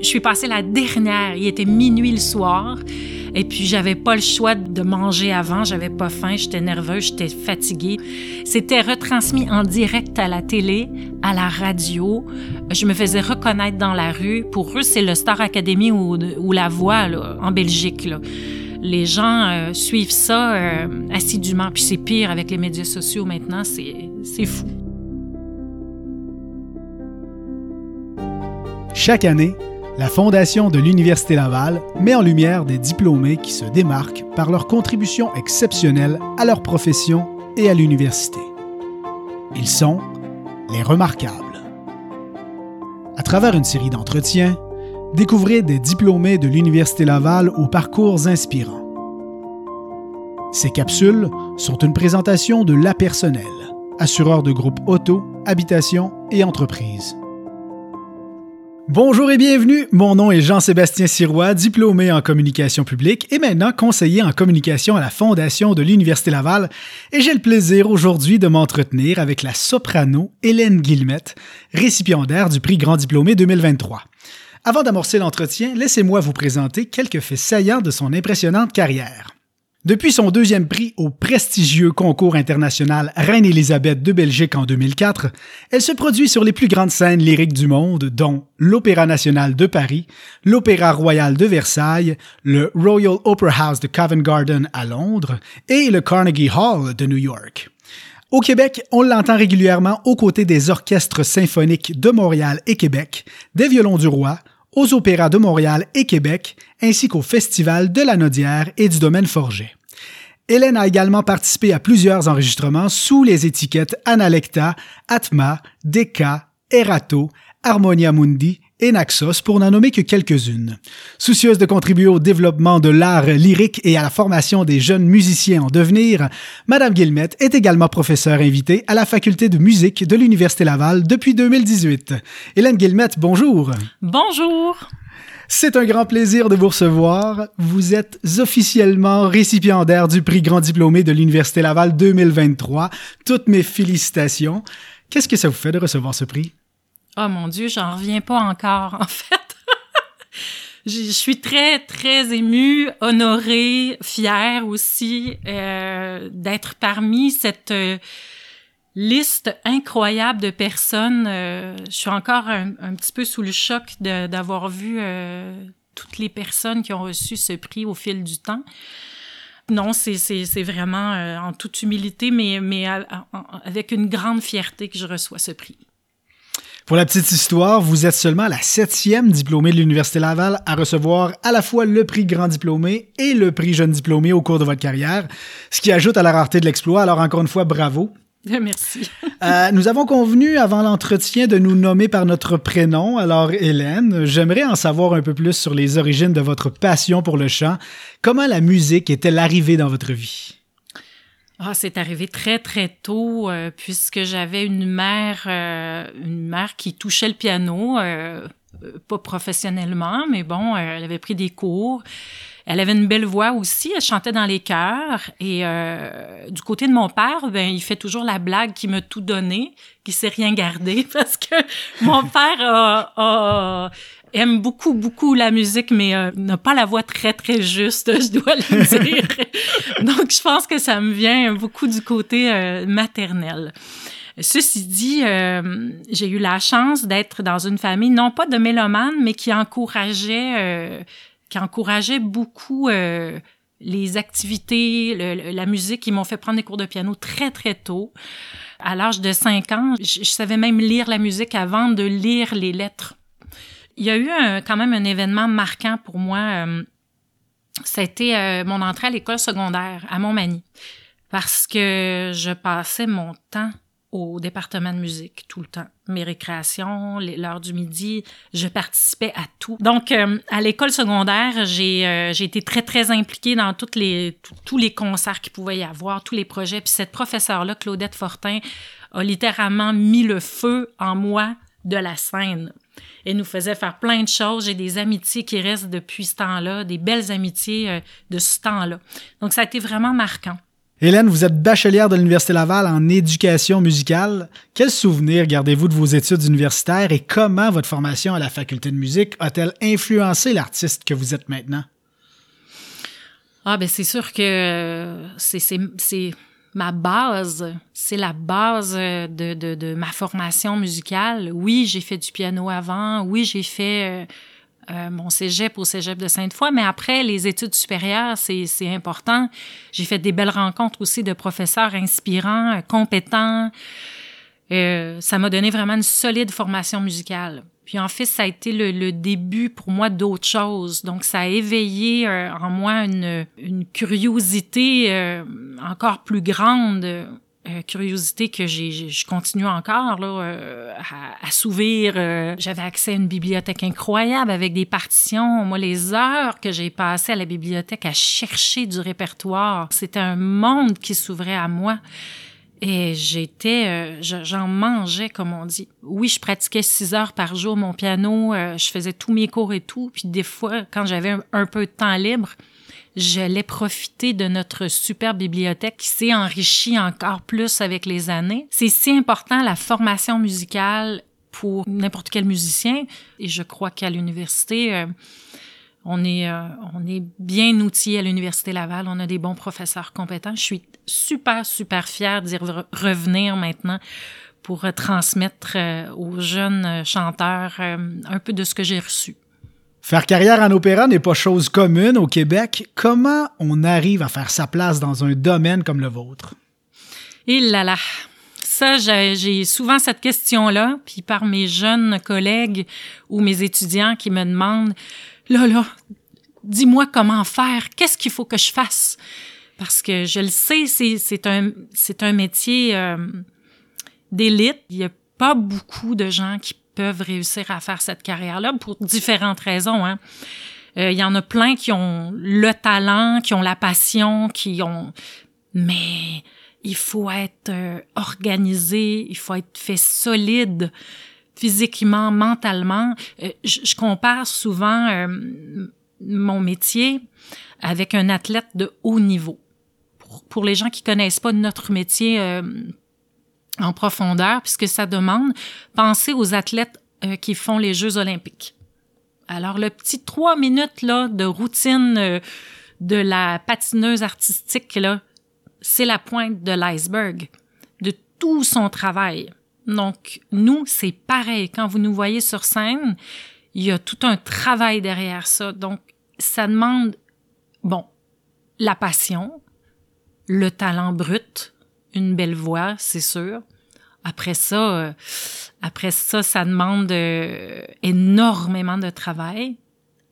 Je suis passée la dernière. Il était minuit le soir. Et puis, j'avais pas le choix de manger avant. J'avais pas faim. J'étais nerveuse. J'étais fatiguée. C'était retransmis en direct à la télé, à la radio. Je me faisais reconnaître dans la rue. Pour eux, c'est le Star Academy ou, La Voix, en Belgique, les gens euh, suivent ça euh, assidûment. Puis c'est pire avec les médias sociaux maintenant, c'est fou. Chaque année, la Fondation de l'Université Laval met en lumière des diplômés qui se démarquent par leur contribution exceptionnelle à leur profession et à l'université. Ils sont les remarquables. À travers une série d'entretiens, Découvrez des diplômés de l'Université Laval aux parcours inspirants. Ces capsules sont une présentation de La Personnel, assureur de groupes auto, habitation et entreprise. Bonjour et bienvenue, mon nom est Jean-Sébastien Sirois, diplômé en communication publique et maintenant conseiller en communication à la Fondation de l'Université Laval et j'ai le plaisir aujourd'hui de m'entretenir avec la soprano Hélène Guillemette, récipiendaire du prix Grand Diplômé 2023. Avant d'amorcer l'entretien, laissez-moi vous présenter quelques faits saillants de son impressionnante carrière. Depuis son deuxième prix au prestigieux concours international Reine-Élisabeth de Belgique en 2004, elle se produit sur les plus grandes scènes lyriques du monde, dont l'Opéra national de Paris, l'Opéra royal de Versailles, le Royal Opera House de Covent Garden à Londres et le Carnegie Hall de New York. Au Québec, on l'entend régulièrement aux côtés des orchestres symphoniques de Montréal et Québec, des violons du roi, aux opéras de Montréal et Québec, ainsi qu'au Festival de la Nodière et du Domaine Forget. Hélène a également participé à plusieurs enregistrements sous les étiquettes Analecta, Atma, Deka, Erato, Harmonia Mundi et Naxos pour n'en nommer que quelques-unes. Soucieuse de contribuer au développement de l'art lyrique et à la formation des jeunes musiciens en devenir, Madame Guillemette est également professeure invitée à la faculté de musique de l'Université Laval depuis 2018. Hélène Guillemette, bonjour. Bonjour. C'est un grand plaisir de vous recevoir. Vous êtes officiellement récipiendaire du prix Grand Diplômé de l'Université Laval 2023. Toutes mes félicitations. Qu'est-ce que ça vous fait de recevoir ce prix? Oh mon Dieu, j'en reviens pas encore, en fait. je suis très, très émue, honorée, fière aussi euh, d'être parmi cette euh, liste incroyable de personnes. Euh, je suis encore un, petit peu sous le choc d'avoir vu toutes les personnes qui ont reçu ce prix au fil du temps. Non, c'est vraiment en toute humilité, mais, mais avec une grande fierté que je reçois ce prix. Pour la petite histoire, vous êtes seulement la septième diplômée de l'Université Laval à recevoir à la fois le prix grand diplômé et le prix jeune diplômé au cours de votre carrière, ce qui ajoute à la rareté de l'exploit. Alors encore une fois, bravo. Merci. euh, nous avons convenu avant l'entretien de nous nommer par notre prénom. Alors Hélène, j'aimerais en savoir un peu plus sur les origines de votre passion pour le chant. Comment la musique est-elle arrivée dans votre vie? Ah, c'est arrivé très très tôt euh, puisque j'avais une mère, euh, une mère qui touchait le piano, euh, pas professionnellement, mais bon, elle avait pris des cours. Elle avait une belle voix aussi, elle chantait dans les chœurs. Et du côté de mon père, ben il fait toujours la blague qui m'a tout donné, qui sait rien garder parce que mon père a aime beaucoup, beaucoup la musique, mais euh, n'a pas la voix très, très juste, je dois le dire. Donc, je pense que ça me vient beaucoup du côté euh, maternel. Ceci dit, euh, j'ai eu la chance d'être dans une famille, non pas de mélomanes, mais qui encourageait, qui encourageait beaucoup les activités, la musique. Ils m'ont fait prendre des cours de piano très, très tôt. À l'âge de 5 ans, je savais même lire la musique avant de lire les lettres il y a eu quand même un événement marquant pour moi. C'était euh, mon entrée à l'école secondaire à Montmagny parce que je passais mon temps au département de musique tout le temps. Mes récréations, l'heure du midi, je participais à tout. Donc, euh, à l'école secondaire, j'ai euh, été très, très impliquée dans toutes les, tous les concerts qu'il pouvait y avoir, tous les projets. Puis cette professeure-là, Claudette Fortin, a littéralement mis le feu en moi de la scène et nous faisait faire plein de choses. J'ai des amitiés qui restent depuis ce temps-là, des belles amitiés euh, de ce temps-là. Donc, ça a été vraiment marquant. Hélène, vous êtes bachelière de l'Université Laval en éducation musicale. Quels souvenirs gardez-vous de vos études universitaires et comment votre formation à la faculté de musique a-t-elle influencé l'artiste que vous êtes maintenant? Ah, ben c'est sûr que c'est ma base, c'est la base de, de, de, ma formation musicale. Oui, j'ai fait du piano avant, oui, j'ai fait... Euh, euh, mon cégep au cégep de Sainte-Foy, mais après, les études supérieures, c'est important. J'ai fait des belles rencontres aussi de professeurs inspirants, euh, compétents. Euh, ça m'a donné vraiment une solide formation musicale. Puis en fait, ça a été le, le début pour moi d'autres choses. Donc, ça a éveillé en moi une, une curiosité encore plus grande euh, curiosité que j'ai, je continue encore là, euh, à, à s'ouvrir. Euh, j'avais accès à une bibliothèque incroyable avec des partitions. Moi, les heures que j'ai passées à la bibliothèque à chercher du répertoire, c'était un monde qui s'ouvrait à moi. Et j'étais, j'en mangeais, comme on dit. Oui, je pratiquais six heures par jour mon piano, je faisais tous mes cours et tout. Puis des fois, quand j'avais un peu de temps libre, j'allais profiter de notre super bibliothèque qui s'est enrichie encore plus avec les années. C'est si important la formation musicale pour n'importe quel musicien et je crois qu'à l'université euh, on est euh, on est bien outillé à l'université Laval, on a des bons professeurs compétents. Je suis super super fière d'y revenir maintenant pour transmettre euh, aux jeunes chanteurs un peu de ce que j'ai reçu. Faire carrière en opéra n'est pas chose commune au Québec. Comment on arrive à faire sa place dans un domaine comme le vôtre? Il là là. Ça, j'ai souvent cette question-là, puis par mes jeunes collègues ou mes étudiants qui me demandent, là, là, dis-moi comment faire, qu'est-ce qu'il faut que je fasse? Parce que je le sais, c'est un, un métier euh, d'élite. Il n'y a pas beaucoup de gens qui peuvent réussir à faire cette carrière-là pour différentes raisons. Hein. Euh, il y en a plein qui ont le talent, qui ont la passion, qui ont... Mais il faut être euh, organisé, il faut être fait solide physiquement, mentalement. Euh, je, compare souvent mon métier avec un athlète de haut niveau. Pour, pour les gens qui connaissent pas notre métier en profondeur, puisque ça demande, penser aux athlètes euh, qui font les Jeux olympiques. Alors, le petit trois minutes là, de routine euh, de la patineuse artistique, là, c'est la pointe de l'iceberg de tout son travail. Donc, nous, c'est pareil. Quand vous nous voyez sur scène, il y a tout un travail derrière ça. Donc, ça demande, bon, la passion, le talent brut, une belle voix, c'est sûr. Après ça, euh, après ça, ça demande euh, énormément de travail,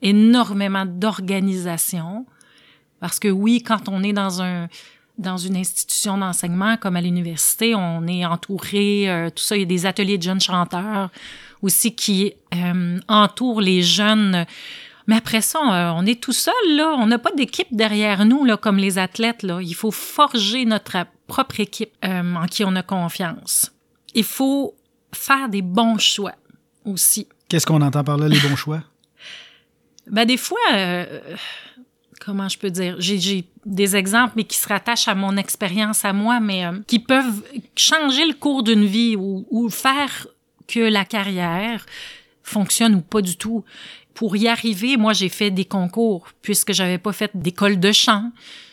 énormément d'organisation, parce que oui, quand on est dans un dans une institution d'enseignement comme à l'université, on est entouré, euh, tout ça, il y a des ateliers de jeunes chanteurs aussi qui entourent les jeunes mais après ça, euh, on est tout seul, là. On n'a pas d'équipe derrière nous, là, comme les athlètes, là. Il faut forger notre propre équipe euh, en qui on a confiance. Il faut faire des bons choix aussi. Qu'est-ce qu'on entend par là, les bons choix? ben, des fois, euh, comment je peux dire? J'ai des exemples, mais qui se rattachent à mon expérience à moi, mais qui peuvent changer le cours d'une vie ou, ou faire que la carrière fonctionne ou pas du tout pour y arriver, moi, j'ai fait des concours puisque j'avais pas fait d'école de chant.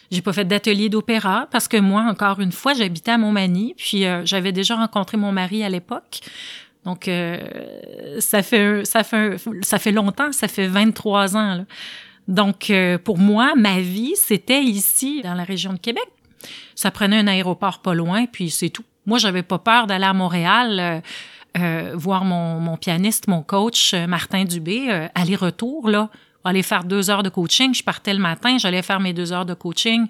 J'ai pas fait d'atelier d'opéra parce que moi, encore une fois, j'habitais à Montmagny, puis euh, j'avais déjà rencontré mon mari à l'époque. Donc euh, ça fait ça fait ça fait longtemps, ça fait 23 ans. Là. Donc euh, pour moi, ma vie, c'était ici dans la région de Québec. Ça prenait un aéroport pas loin, puis c'est tout. Moi, j'avais pas peur d'aller à Montréal euh, voir mon, mon, pianiste, mon coach, euh, Martin Dubé, euh, aller-retour, là, aller faire deux heures de coaching. Je partais le matin, j'allais faire mes deux heures de coaching,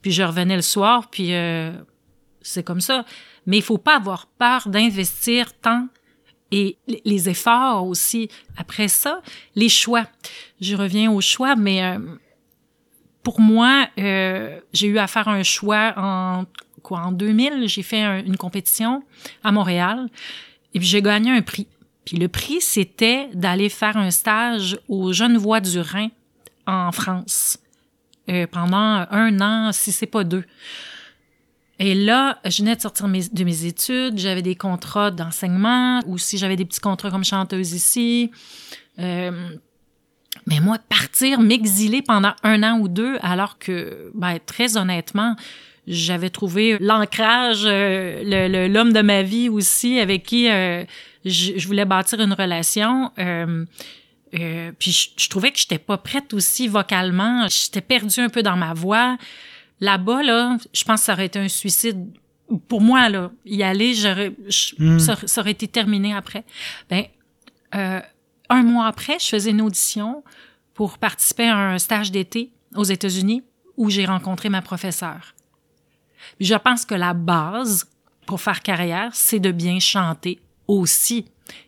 puis je revenais le soir, puis c'est comme ça. Mais il faut pas avoir peur d'investir tant et les efforts aussi. Après ça, les choix. Je reviens aux choix, mais pour moi, j'ai eu à faire un choix en quoi en 2000. J'ai fait une compétition à Montréal. Et puis j'ai gagné un prix. Puis le prix, c'était d'aller faire un stage aux Jeunes Voix du Rhin en France euh, pendant un an, si c'est pas deux. Et là, je venais de sortir de mes études, j'avais des contrats d'enseignement, ou si j'avais des petits contrats comme chanteuse ici. Euh, mais moi, partir, m'exiler pendant un an ou deux, alors que, ben, très honnêtement, j'avais trouvé l'ancrage, euh, l'homme de ma vie aussi, avec qui euh, je, voulais bâtir une relation. Euh, puis je, je, trouvais que j'étais pas prête aussi vocalement. J'étais perdue un peu dans ma voix. Là-bas, là, je pense que ça aurait été un suicide. Pour moi, là, y aller, j'aurais, hmm. ça, aurait été terminé après. Ben, euh, un mois après, je faisais une audition pour participer à un stage d'été aux États-Unis où j'ai rencontré ma professeure. Je pense que la base pour faire carrière, c'est de bien chanter aussi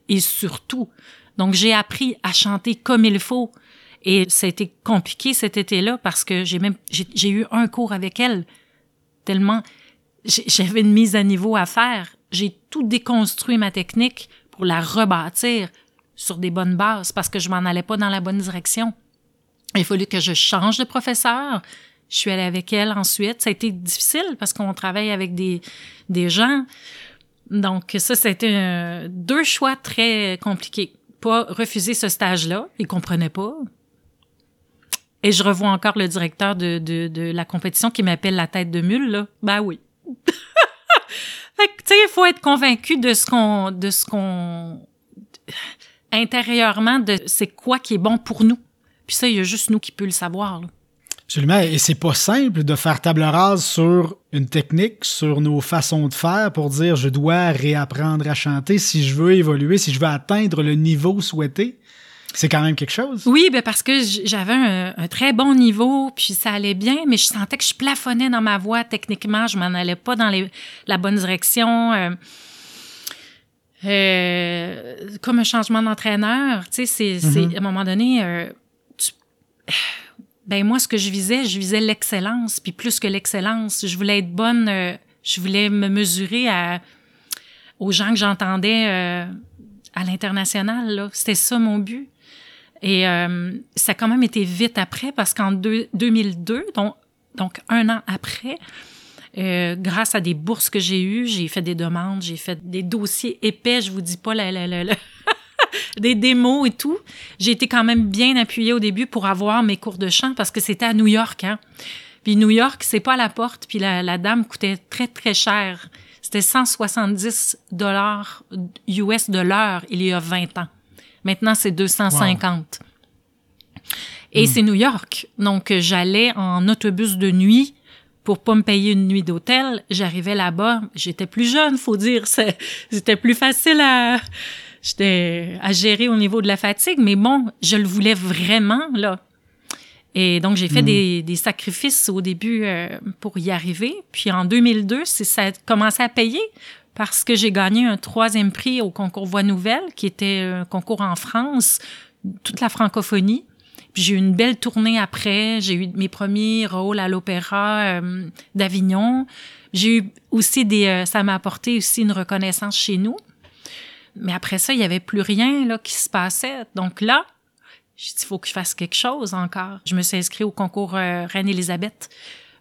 et surtout. Donc, j'ai appris à chanter comme il faut. Et ça a été compliqué cet été-là parce que j'ai même j'ai eu un cours avec elle tellement j'avais une mise à niveau à faire. J'ai tout déconstruit ma technique pour la rebâtir sur des bonnes bases parce que je m'en allais pas dans la bonne direction. Il a fallu que je change de professeur. Je suis allée avec elle ensuite. Ça a été difficile parce qu'on travaille avec des, des gens. Donc ça, c'était deux choix très compliqués. Pas refuser ce stage-là, il comprenait pas. Et je revois encore le directeur de, de, de la compétition qui m'appelle la tête de mule, là. Ben oui. fait que, tu sais, il faut être convaincu de ce qu'on, de ce qu'on, intérieurement, de c'est quoi qui est bon pour nous. Puis ça, il y a juste nous qui peut le savoir, là. Absolument. Et c'est pas simple de faire table rase sur une technique, sur nos façons de faire pour dire je dois réapprendre à chanter si je veux évoluer, si je veux atteindre le niveau souhaité. C'est quand même quelque chose. Oui, ben parce que j'avais un, très bon niveau, puis ça allait bien, mais je sentais que je plafonnais dans ma voix techniquement, je m'en allais pas dans les, la bonne direction. Euh, euh, comme un changement d'entraîneur, tu sais, c'est mm-hmm. à un moment donné, euh, ben moi ce que je visais, je visais l'excellence, puis plus que l'excellence, je voulais être bonne, je voulais me mesurer à aux gens que j'entendais à l'international. C'était ça mon but. Et euh, ça a quand même été vite après parce qu'en 2002, donc, donc un an après, euh, grâce à des bourses que j'ai eues, j'ai fait des demandes, j'ai fait des dossiers épais, je vous dis pas la, la, la, des démos et tout. J'ai été quand même bien appuyée au début pour avoir mes cours de chant parce que c'était à New York. Hein. Puis New York, c'est pas à la porte, puis la, la dame coûtait très, très cher. C'était 170 dollars US de l'heure il y a 20 ans. Maintenant, c'est 250. Et hmm. c'est New York. Donc, j'allais en autobus de nuit pour pas me payer une nuit d'hôtel. J'arrivais là-bas. J'étais plus jeune, faut dire. C'était plus facile à, j'étais à gérer au niveau de la fatigue. Mais bon, je le voulais vraiment, là. Et donc, j'ai fait hmm. des, des, sacrifices au début euh, pour y arriver. Puis en 2002, ça a commencé à payer parce que j'ai gagné un troisième prix au concours Voix Nouvelle, qui était un concours en France, toute la francophonie. Puis j'ai eu une belle tournée après. J'ai eu mes premiers rôles à l'Opéra euh, d'Avignon. J'ai eu aussi des... Euh, ça m'a apporté aussi une reconnaissance chez nous. Mais après ça, il y avait plus rien là qui se passait. Donc là, j'ai dit, il faut que je fasse quelque chose encore. Je me suis inscrite au concours euh, Reine-Élisabeth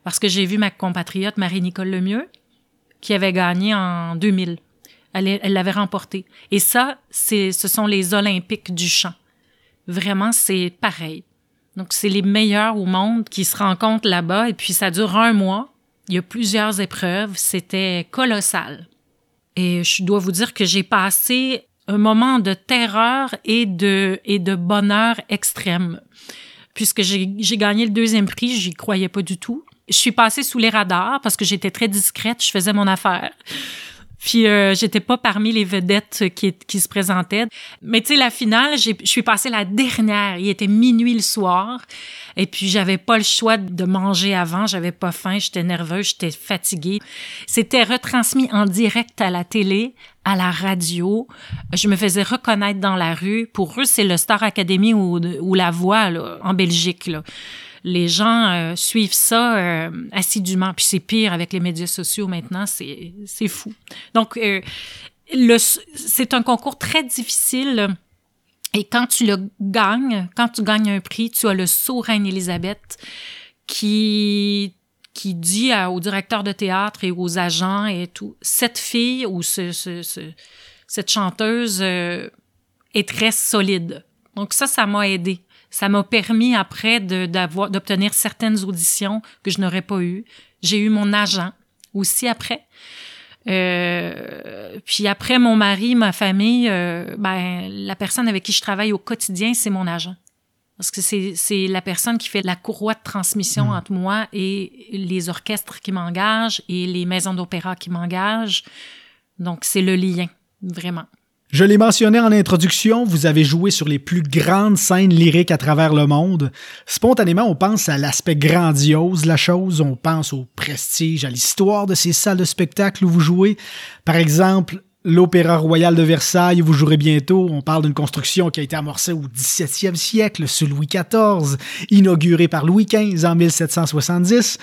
parce que j'ai vu ma compatriote Marie-Nicole Lemieux qui avait gagné en 2000. Elle l'avait remporté. Et ça, c'est, ce sont les Olympiques du chant. Vraiment, c'est pareil. Donc, c'est les meilleurs au monde qui se rencontrent là-bas et puis ça dure un mois. Il y a plusieurs épreuves. C'était colossal. Et je dois vous dire que j'ai passé un moment de terreur et de, et de bonheur extrême. Puisque j'ai gagné le deuxième prix, j'y croyais pas du tout je suis passée sous les radars parce que j'étais très discrète, je faisais mon affaire. Puis euh, j'étais pas parmi les vedettes qui, qui se présentaient. Mais tu sais, la finale, je suis passée la dernière. Il était minuit le soir. Et puis j'avais pas le choix de manger avant. J'avais pas faim, j'étais nerveuse, j'étais fatiguée. C'était retransmis en direct à la télé, à la radio. Je me faisais reconnaître dans la rue. Pour eux, c'est le Star Academy ou, ou La Voix là, en Belgique. Là les gens euh, suivent ça euh, assidûment. Puis c'est pire avec les médias sociaux maintenant, c'est, fou. Donc, euh, c'est un concours très difficile. Et quand tu le gagnes, quand tu gagnes un prix, tu as le saut Reine Élisabeth qui qui dit au directeur de théâtre et aux agents et tout, cette fille ou ce, cette chanteuse euh, est très solide. Donc ça, ça m'a aidé. Ça m'a permis après d'avoir d'obtenir certaines auditions que je n'aurais pas eues. J'ai eu mon agent aussi après. Euh, puis après mon mari, ma famille, euh, ben la personne avec qui je travaille au quotidien, c'est mon agent. Parce que c'est la personne qui fait la courroie de transmission hmm. entre moi et les orchestres qui m'engagent et les maisons d'opéra qui m'engagent. Donc, c'est le lien, vraiment. Je l'ai mentionné en introduction, vous avez joué sur les plus grandes scènes lyriques à travers le monde. Spontanément, on pense à l'aspect grandiose de la chose, on pense au prestige, à l'histoire de ces salles de spectacle où vous jouez. Par exemple, l'Opéra Royal de Versailles, vous jouerez bientôt. On parle d'une construction qui a été amorcée au 17e siècle sous Louis XIV, inaugurée par Louis XV en 1770.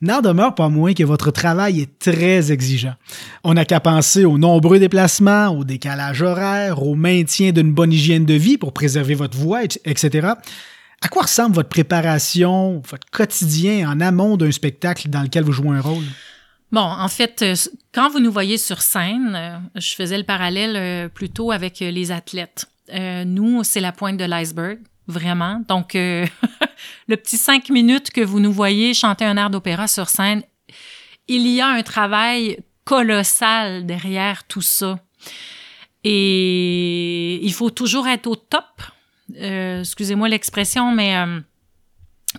N'en demeure pas moins que votre travail est très exigeant. On n'a qu'à penser aux nombreux déplacements, au décalage horaire, au maintien d'une bonne hygiène de vie pour préserver votre voix, etc. À quoi ressemble votre préparation, votre quotidien en amont d'un spectacle dans lequel vous jouez un rôle? Bon, en fait, euh, quand vous nous voyez sur scène, euh, je faisais le parallèle euh, plutôt avec les athlètes. nous, c'est la pointe de l'iceberg, vraiment. Donc, le petit cinq minutes que vous nous voyez chanter un air d'opéra sur scène, il y a un travail colossal derrière tout ça. Et il faut toujours être au top. excusez-moi l'expression, mais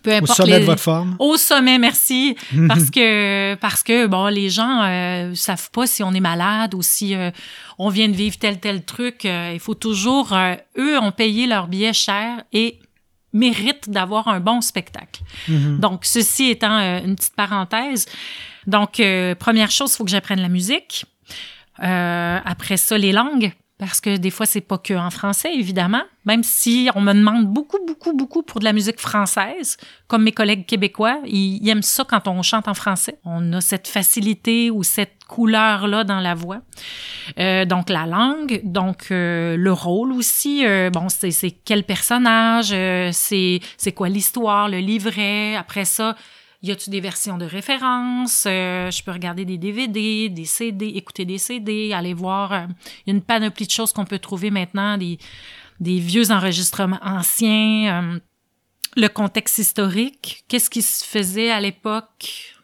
peu importe au sommet de votre forme. Au sommet, merci. parce que parce que bon, les gens euh, savent pas si on est malade ou si euh, on vient de vivre tel tel truc. Euh, il faut toujours euh, eux ont payé leur billet cher et méritent d'avoir un bon spectacle. Mhm. Donc ceci étant une petite parenthèse. Donc première chose, il faut que j'apprenne la musique. après ça, les langues parce que des fois c'est pas que en français évidemment. Même si on me demande beaucoup beaucoup beaucoup pour de la musique française comme mes collègues québécois ils, aiment ça quand on chante en français. On a cette facilité ou cette couleur là dans la voix. Euh, donc la langue donc euh, le rôle aussi euh, bon c'est quel personnage euh, c'est quoi l'histoire le livret. Après ça y a-tu des versions de référence? Euh, je peux regarder des DVD, des CD, écouter des CD, aller voir. Euh, il y a une panoplie de choses qu'on peut trouver maintenant, des, des vieux enregistrements anciens, euh, le contexte historique, qu'est-ce qui se faisait à l'époque,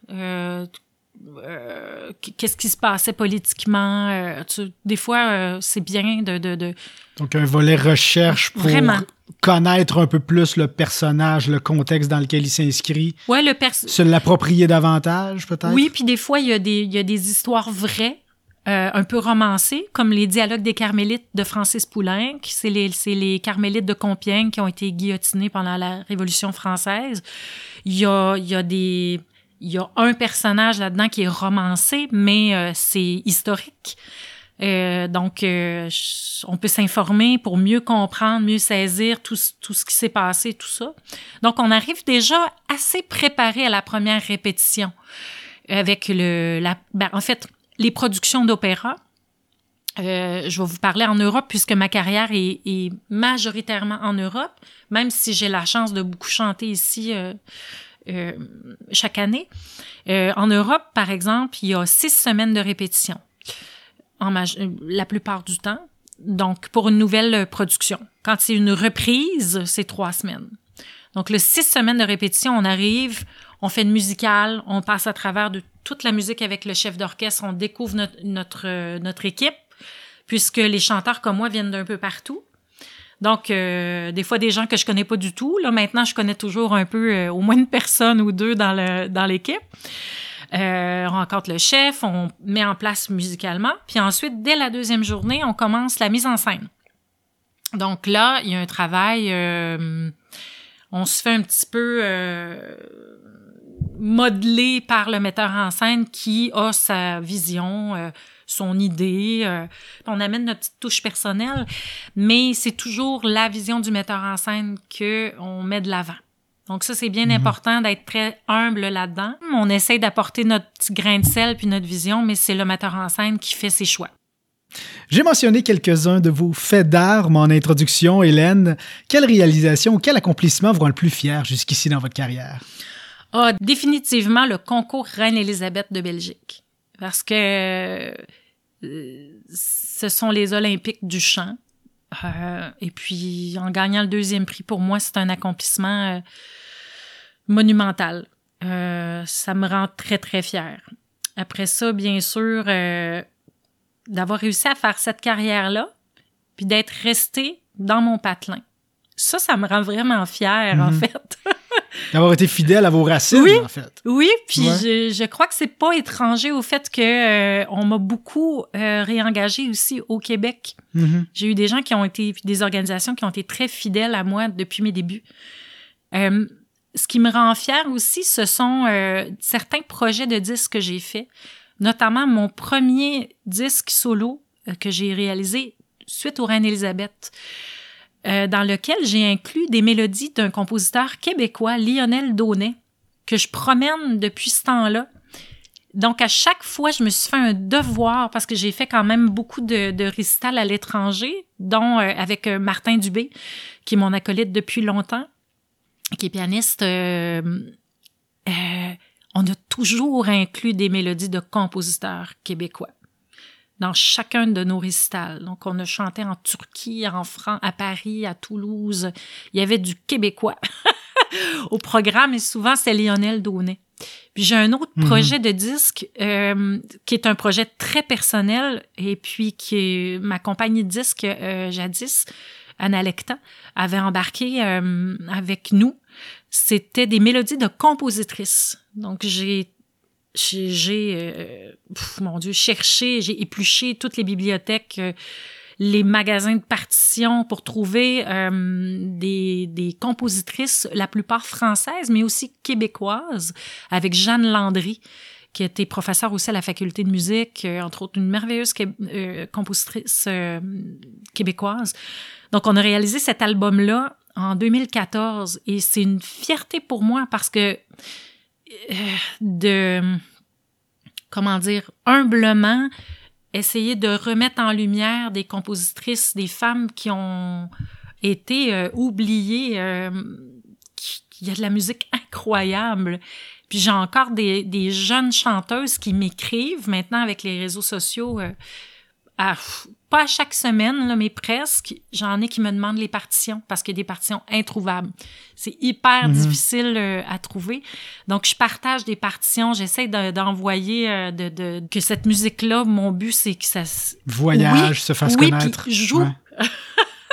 qu'est-ce qui se passait politiquement? des fois, c'est bien de, de, de, Donc, un volet recherche pour Vraiment connaître un peu plus le personnage, le contexte dans lequel il s'inscrit. Ouais, le Se l'approprier davantage, peut-être? Oui, puis des fois, il y, a des, il y a des histoires vraies, euh, un peu romancées, comme les dialogues des Carmélites de Francis Poulenc. C'est les, les Carmélites de Compiègne qui ont été guillotinés pendant la Révolution française. Il y a, il y a des... Il y a un personnage là-dedans qui est romancé, mais euh, c'est historique. Euh, donc, euh, on peut s'informer pour mieux comprendre, mieux saisir tout, tout ce qui s'est passé, tout ça. Donc, on arrive déjà assez préparé à la première répétition avec le, la, ben, en fait, les productions d'opéra. Euh, je vais vous parler en Europe puisque ma carrière est, est majoritairement en Europe, même si j'ai la chance de beaucoup chanter ici euh, euh, chaque année. en Europe, par exemple, il y a six semaines de répétition en la plupart du temps. Donc, pour une nouvelle production. Quand c'est une reprise, c'est trois semaines. Donc, le six semaines de répétition, on arrive, on fait une musicale, on passe à travers de toute la musique avec le chef d'orchestre, on découvre notre, notre, notre, équipe, puisque les chanteurs comme moi viennent d'un peu partout. Donc, euh, des fois, des gens que je connais pas du tout. Là, maintenant, je connais toujours un peu, euh, au moins une personne ou deux dans le dans l'équipe. Euh, on rencontre le chef, on met en place musicalement, puis ensuite, dès la deuxième journée, on commence la mise en scène. Donc là, il y a un travail, euh, on se fait un petit peu euh, modeler par le metteur en scène qui a sa vision, son idée. on amène notre petite touche personnelle, mais c'est toujours la vision du metteur en scène que on met de l'avant. Donc ça, c'est bien mhm. important d'être très humble là-dedans. On essaie d'apporter notre petit grain de sel puis notre vision, mais c'est le metteur en scène qui fait ses choix. J'ai mentionné quelques-uns de vos faits d'armes en introduction, Hélène. Quelle réalisation ou quel accomplissement vous rend le plus fier jusqu'ici dans votre carrière? Ah, définitivement le concours Reine-Élisabeth de Belgique. Parce que euh, ce sont les Olympiques du chant. Euh, et puis, en gagnant le deuxième prix, pour moi, c'est un accomplissement euh, monumental. ça me rend très, très fière. Après ça, bien sûr, d'avoir réussi à faire cette carrière-là, puis d'être resté dans mon patelin. Ça, ça me rend vraiment fière, en mhm. fait. D'avoir été fidèle à vos racines, oui, en fait. Oui, puis je, je, crois que c'est pas étranger au fait que euh, on m'a beaucoup euh, réengagé aussi au Québec. Mhm. J'ai eu des gens qui ont été, des organisations qui ont été très fidèles à moi depuis mes débuts. Euh, ce qui me rend fière aussi, ce sont euh, certains projets de disques que j'ai faits, notamment mon premier disque solo que j'ai réalisé suite au Reine Élisabeth. Euh, dans lequel j'ai inclus des mélodies d'un compositeur québécois, Lionel Daunet, que je promène depuis ce temps-là. Donc, à chaque fois, je me suis fait un devoir, parce que j'ai fait quand même beaucoup de, de à l'étranger, dont euh, avec euh, Martin Dubé, qui est mon acolyte depuis longtemps, qui est pianiste. on a toujours inclus des mélodies de compositeurs québécois dans chacun de nos récitals. Donc, on a chanté en Turquie, en France, à Paris, à Toulouse. Il y avait du québécois au programme et souvent, c'est Lionel Daunet. Puis j'ai un autre mhm. projet de disque euh, qui est un projet très personnel et puis qui est ma compagnie de disque euh, jadis, Analecta, avait embarqué euh, avec nous. C'était des mélodies de compositrices. Donc j'ai j'ai, euh, mon Dieu, cherché, j'ai épluché toutes les bibliothèques, euh, les magasins de partitions pour trouver euh, des, des, compositrices, la plupart françaises, mais aussi québécoises, avec Jeanne Landry, qui était professeure aussi à la faculté de musique, entre autres une merveilleuse compositrice québécoise. Donc, on a réalisé cet album-là en 2014 et c'est une fierté pour moi parce que de, comment dire, humblement, essayer de remettre en lumière des compositrices, des femmes qui ont été euh, oubliées. Euh, il y a de la musique incroyable. Puis j'ai encore des, des, jeunes chanteuses qui m'écrivent maintenant avec les réseaux sociaux. Euh, à, pas à chaque semaine, là, mais presque, j'en ai qui me demandent les partitions parce qu'il y a des partitions introuvables. C'est hyper mhm. difficile euh, à trouver. Donc, je partage des partitions, j'essaie d'envoyer de, de, de, que cette musique-là, mon but, c'est que ça... Voyage, se fasse oui, connaître. Oui, joue.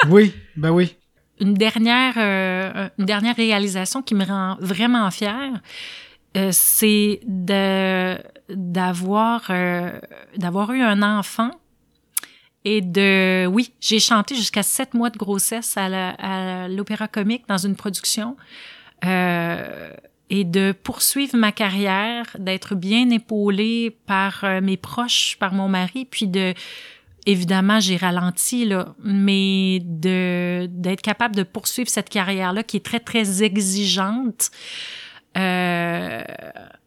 oui, ben oui. Une dernière, euh, une dernière réalisation qui me rend vraiment fière, euh, c'est de d'avoir d'avoir eu un enfant et de, oui, j'ai chanté jusqu'à sept mois de grossesse à l'Opéra Comique dans une production. Euh, et de poursuivre ma carrière, d'être bien épaulée par euh, mes proches, par mon mari, puis de, évidemment, j'ai ralenti, là, mais de, d'être capable de poursuivre cette carrière-là qui est très, très exigeante. Euh,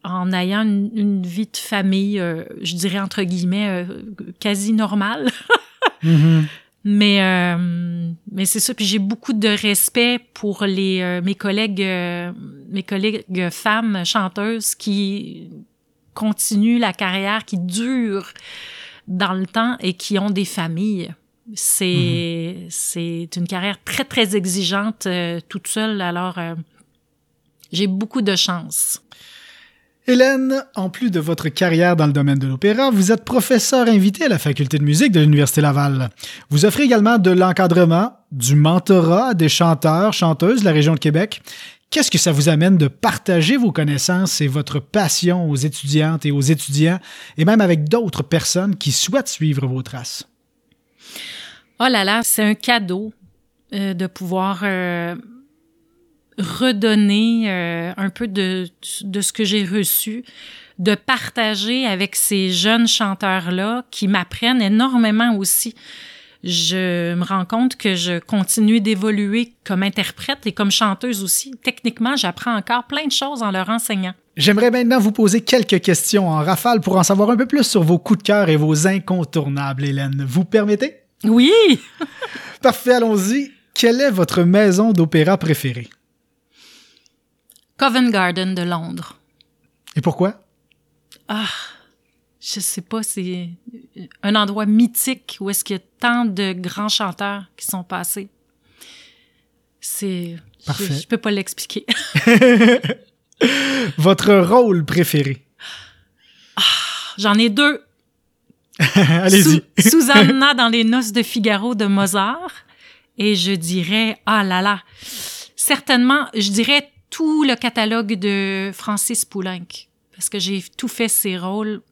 en ayant une, vie de famille, euh, je dirais entre guillemets, euh, quasi normale. Mm-hmm. Mais, euh, mais c'est ça. Puis j'ai beaucoup de respect pour les, mes collègues, mes collègues femmes chanteuses qui continuent la carrière, qui dure dans le temps et qui ont des familles. C'est, mm-hmm. c'est une carrière très, très exigeante toute seule. Alors, j'ai beaucoup de chance. Hélène, en plus de votre carrière dans le domaine de l'opéra, vous êtes professeur invité à la faculté de musique de l'Université Laval. Vous offrez également de l'encadrement, du mentorat des chanteurs, chanteuses de la région de Québec. Qu'est-ce que ça vous amène de partager vos connaissances et votre passion aux étudiantes et aux étudiants, et même avec d'autres personnes qui souhaitent suivre vos traces? Oh là là, c'est un cadeau euh, de pouvoir euh, redonner euh, un peu de, de ce que j'ai reçu, de partager avec ces jeunes chanteurs-là qui m'apprennent énormément aussi. Je me rends compte que je continue d'évoluer comme interprète et comme chanteuse aussi. Techniquement, j'apprends encore plein de choses en leur enseignant. J'aimerais maintenant vous poser quelques questions en rafale pour en savoir un peu plus sur vos coups de cœur et vos incontournables, Hélène. Vous permettez? Oui! Parfait, allons-y. Quelle est votre maison d'opéra préférée? Covent Garden de Londres. Et pourquoi? Ah, je sais pas, c'est un endroit mythique où est-ce qu'il y a tant de grands chanteurs qui sont passés. C'est... Parfait. Je, je peux pas l'expliquer. Votre rôle préféré? J'en ai deux. Allez-y. Su- Susanna dans les noces de Figaro de Mozart. Et je dirais, ah là là, certainement, je dirais tout le catalogue de Francis Poulenc. Parce que j'ai tout fait ses rôles.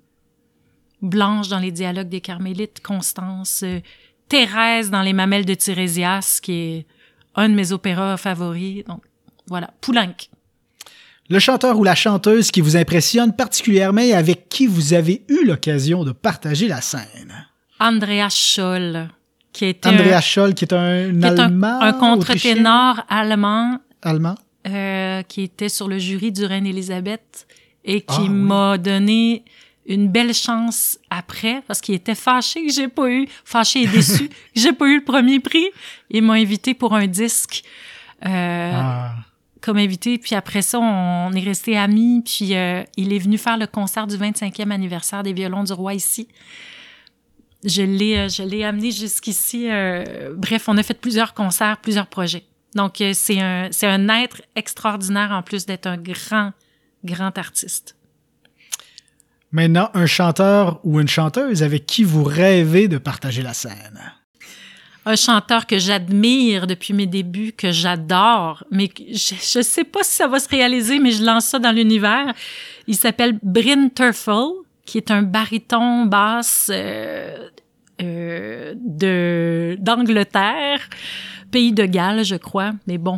Blanche dans les dialogues des Carmélites, Constance, euh, Thérèse dans les Mamelles de Tirésias, qui est un de mes opéras favoris. Donc, voilà, Poulenc. Le chanteur ou la chanteuse qui vous impressionne particulièrement et avec qui vous avez eu l'occasion de partager la scène? Andreas Scholl, qui était Andreas un, Scholl, qui est un qui est un- Allemand, un contre-ténor allemand Allemand. Euh, qui était sur le jury du Reine Élisabeth et qui Ah, oui. m'a donné une belle chance après parce qu'il était fâché que j'ai pas eu, fâché et déçu que j'ai pas eu le premier prix. Il m'a invité pour un disque euh, Ah. comme invité. Puis après ça, on est resté amis. Puis euh, il est venu faire le concert du 25e anniversaire des violons du roi ici. Je l'ai, euh, je l'ai amené jusqu'ici. bref, on a fait plusieurs concerts, plusieurs projets. Donc, euh, c'est un, c'est un être extraordinaire en plus d'être un grand, grand artiste. Maintenant, un chanteur ou une chanteuse avec qui vous rêvez de partager la scène. Un chanteur que j'admire depuis mes débuts, que j'adore, mais je, je sais pas si ça va se réaliser, mais je lance ça dans l'univers. Il s'appelle Bryn Terfel, qui est un baryton basse euh, euh, de d'Angleterre, pays de Galles, je crois, mais bon,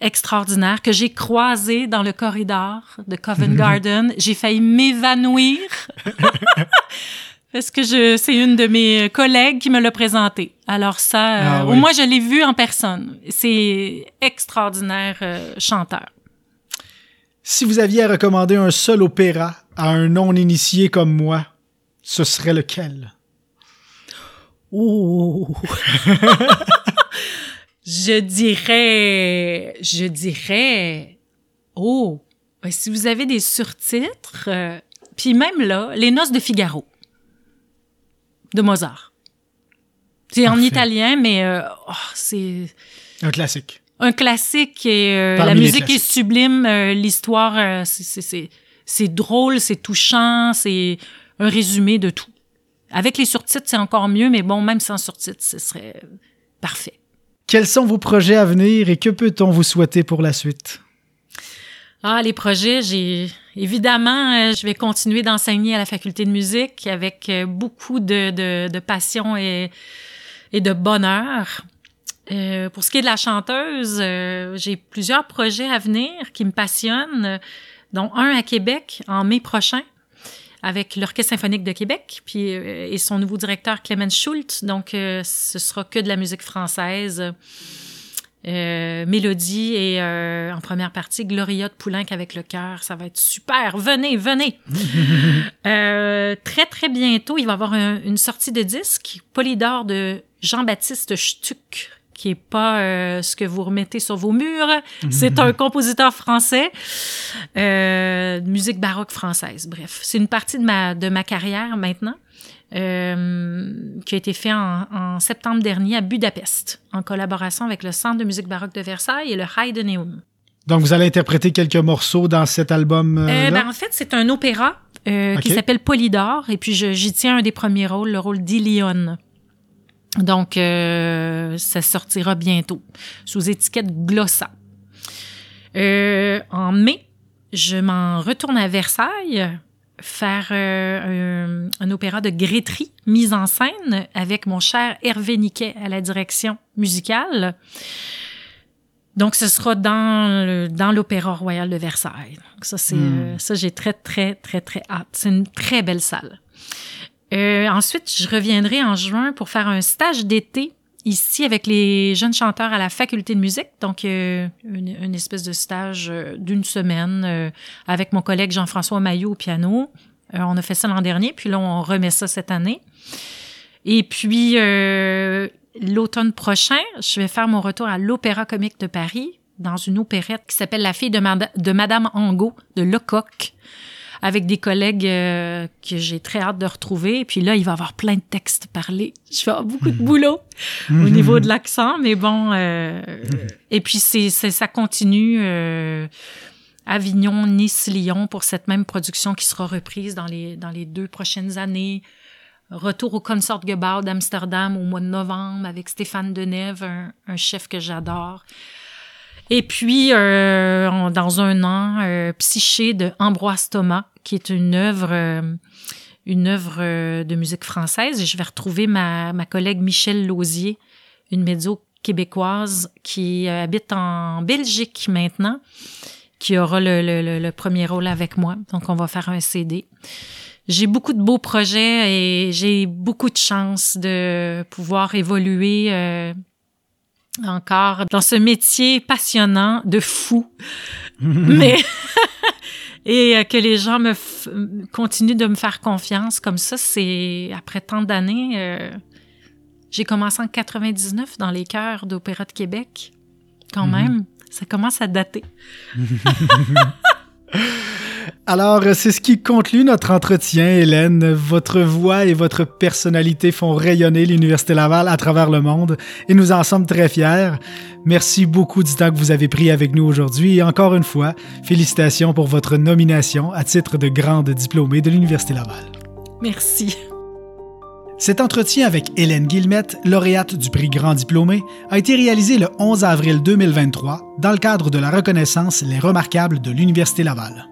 extraordinaire, que j'ai croisé dans le corridor de Covent Garden. J'ai failli m'évanouir. Parce que je, c'est une de mes collègues qui me l'a présenté. Alors ça, euh, Ah au oui. moins je l'ai vu en personne. C'est extraordinaire euh, chanteur. Si vous aviez à recommander un seul opéra à un non-initié comme moi, ce serait lequel? Oh. je dirais, je dirais, oh, ben, si vous avez des surtitres, euh, puis même là, les Noces de Figaro de Mozart. C'est en italien, mais euh, oh, c'est Un classique. un classique et euh, la musique est sublime, l'histoire, c'est- c'est- c'est c'est drôle, c'est touchant, c'est un résumé de tout. Avec les surtitres, c'est encore mieux, mais bon, même sans surtitres, ce serait parfait. Quels sont vos projets à venir et que peut-on vous souhaiter pour la suite? Ah, les projets, j'ai évidemment, euh, je vais continuer d'enseigner à la faculté de musique avec euh, beaucoup de, de, de passion et, et de bonheur. Euh, pour ce qui est de la chanteuse, euh, j'ai plusieurs projets à venir qui me passionnent, dont un à Québec en mai prochain avec l'Orchestre symphonique de Québec puis euh, et son nouveau directeur Clemens Schultz. Donc, euh, ce sera que de la musique française. Euh, mélodie et euh, en première partie Gloria de Poulenc avec le cœur. Ça va être super. Venez, venez. Euh, très, très bientôt, il va y avoir un- une sortie de disque, Polydor de Jean-Baptiste Stuck, qui est pas euh, ce que vous remettez sur vos murs. C'est un compositeur français, euh, musique baroque française. Bref, c'est une partie de ma, de ma carrière maintenant. euh, qui a été fait en, en septembre dernier à Budapest, en collaboration avec le Centre de musique baroque de Versailles et le Heideneum. Donc, vous allez interpréter quelques morceaux dans cet album. euh, Euh, ben, en fait, c'est un opéra euh, qui s'appelle Polydor, et puis j'y tiens un des premiers rôles, le rôle d'Ilion. Donc, euh, ça sortira bientôt sous étiquette Glossa. Euh, en mai, je m'en retourne à Versailles faire euh, un, un opéra de Grétry, mise en scène avec mon cher Hervé Niquet à la direction musicale. Donc, ce sera dans le- dans l'Opéra Royal de Versailles. Donc, ça, c'est Hmm. euh, ça, j'ai très, très, très, très hâte. C'est une très belle salle. Euh, ensuite, je reviendrai en juin pour faire un stage d'été ici avec les jeunes chanteurs à la faculté de musique. Donc, euh, une, espèce de stage euh, d'une semaine euh, avec mon collègue Jean-François Maillot au piano. Euh, on a fait ça l'an dernier, puis là, on remet ça cette année. Et puis, euh, l'automne prochain, je vais faire mon retour à l'Opéra comique de Paris dans une opérette qui s'appelle La fille de, de Madame Angot de Lecoq avec des collègues euh, que j'ai très hâte de retrouver. Et puis là, il va y avoir plein de textes parlés. Je vais avoir beaucoup de boulot au niveau de l'accent, mais bon. Euh, et puis c'est, ça continue. Euh, Avignon, Nice, Lyon pour cette même production qui sera reprise dans les, dans les deux prochaines années. Retour au Concertgebouw d'Amsterdam au mois de novembre avec Stéphane Denève, un, un chef que j'adore. Et puis, euh, dans un an, euh, Psyché de Ambroise Thomas, qui est une œuvre, euh, une œuvre de musique française. Et je vais retrouver ma, ma collègue Michelle Lausier, une médio québécoise qui habite en Belgique maintenant, qui aura le, le, le, premier rôle avec moi. Donc, on va faire un CD. J'ai beaucoup de beaux projets et j'ai beaucoup de chance de pouvoir évoluer encore dans ce métier passionnant de fou. Mais et euh, que les gens me continuent de me faire confiance comme ça, c'est après tant d'années. Euh, j'ai commencé en 99 dans les chœurs d'Opéra de Québec. Quand mhm. même, ça commence à dater. Alors, c'est ce qui conclut notre entretien, Hélène. Votre voix et votre personnalité font rayonner l'Université Laval à travers le monde et nous en sommes très fiers. Merci beaucoup du temps que vous avez pris avec nous aujourd'hui et encore une fois, félicitations pour votre nomination à titre de grande diplômée de l'Université Laval. Merci. Cet entretien avec Hélène Guillemette, lauréate du prix Grand Diplômé, a été réalisé le 11 avril 2023 dans le cadre de la reconnaissance Les Remarquables de l'Université Laval.